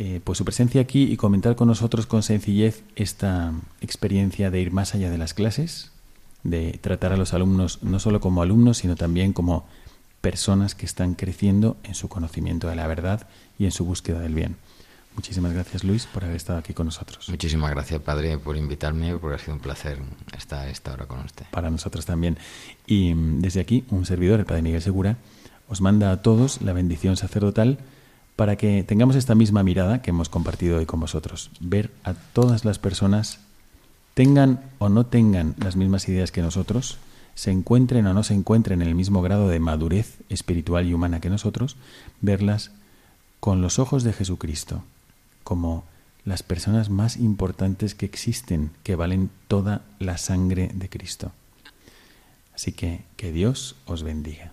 S2: eh, pues su presencia aquí y comentar con nosotros con sencillez esta experiencia de ir más allá de las clases, de tratar a los alumnos no solo como alumnos, sino también como personas que están creciendo en su conocimiento de la verdad y en su búsqueda del bien. Muchísimas gracias Luis por haber estado aquí con nosotros.
S3: Muchísimas gracias Padre por invitarme, porque ha sido un placer estar esta hora con usted.
S2: Para nosotros también. Y mm, desde aquí, un servidor, el Padre Miguel Segura, os manda a todos la bendición sacerdotal para que tengamos esta misma mirada que hemos compartido hoy con vosotros. Ver a todas las personas, tengan o no tengan las mismas ideas que nosotros, se encuentren o no se encuentren en el mismo grado de madurez espiritual y humana que nosotros, verlas con los ojos de Jesucristo, como las personas más importantes que existen, que valen toda la sangre de Cristo. Así que que Dios os bendiga.